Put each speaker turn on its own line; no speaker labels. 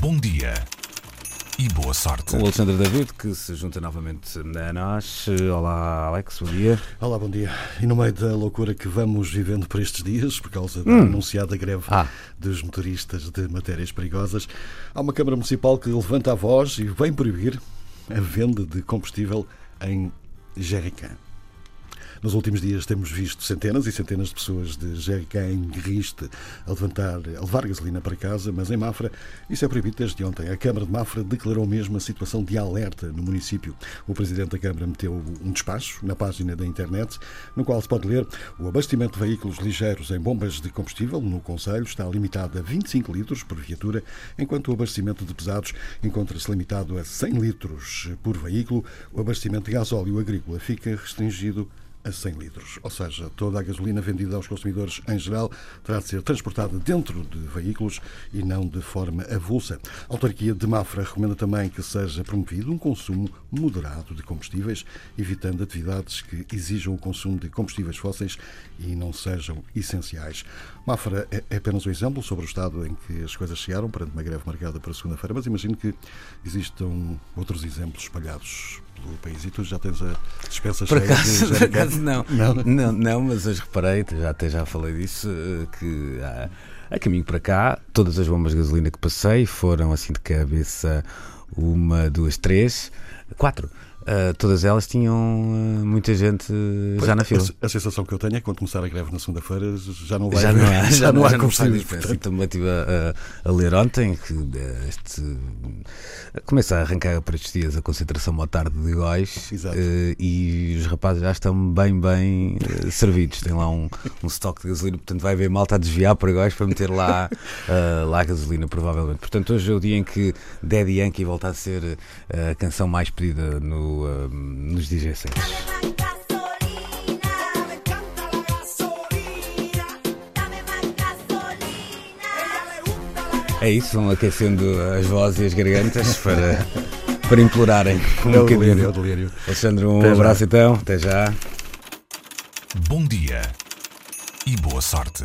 Bom dia e boa sorte.
O Alexandre David, que se junta novamente a nós. Olá, Alex, bom dia.
Olá, bom dia. E no meio da loucura que vamos vivendo por estes dias, por causa da anunciada greve
Ah.
dos motoristas de matérias perigosas, há uma Câmara Municipal que levanta a voz e vem proibir a venda de combustível em jerrycan. Nos últimos dias temos visto centenas e centenas de pessoas de em Riste a, levantar, a levar gasolina para casa, mas em Mafra isso é proibido desde ontem. A Câmara de Mafra declarou mesmo a situação de alerta no município. O Presidente da Câmara meteu um despacho na página da internet, no qual se pode ler o abastecimento de veículos ligeiros em bombas de combustível no Conselho está limitado a 25 litros por viatura, enquanto o abastecimento de pesados encontra-se limitado a 100 litros por veículo. O abastecimento de gasóleo agrícola fica restringido a 100 litros. Ou seja, toda a gasolina vendida aos consumidores em geral terá de ser transportada dentro de veículos e não de forma avulsa. A autarquia de Mafra recomenda também que seja promovido um consumo moderado de combustíveis, evitando atividades que exijam o consumo de combustíveis fósseis e não sejam essenciais. Mafra é apenas um exemplo sobre o estado em que as coisas chegaram perante uma greve marcada para segunda-feira, mas imagino que existam outros exemplos espalhados pelo país e tu já tens a dispensa
Por
cheia
acaso,
de
por acaso não.
Não,
Não, não, mas hoje reparei, já, até já falei disso, eh, que ah, a caminho para cá, todas as bombas de gasolina que passei foram assim de cabeça uma, duas, três, quatro. Ah, todas elas tinham ah, muita gente já na fila.
A, a sensação que eu tenho é que quando começar a greve na segunda-feira já não vai
Já não há, já, não,
há
já não faz
combustível.
diferença. E também estive a, a- a ler ontem que eh, este, começa a arrancar para estes dias a concentração à tarde de Góis e os rapazes já estão bem, bem servidos. Tem lá um, um estoque de gasolina, portanto vai haver malta a desviar para Góis para meter lá, lá a gasolina, provavelmente. Portanto, hoje é o dia em que Daddy Yankee volta a ser a canção mais pedida no, eh, nos DJ sets. É isso, vão aquecendo as vozes e as gargantas para, para implorarem um
É o
bocadinho.
delírio, é o delírio.
Alexandre, um
Até já.
abraço então, até já.
Bom dia e boa sorte.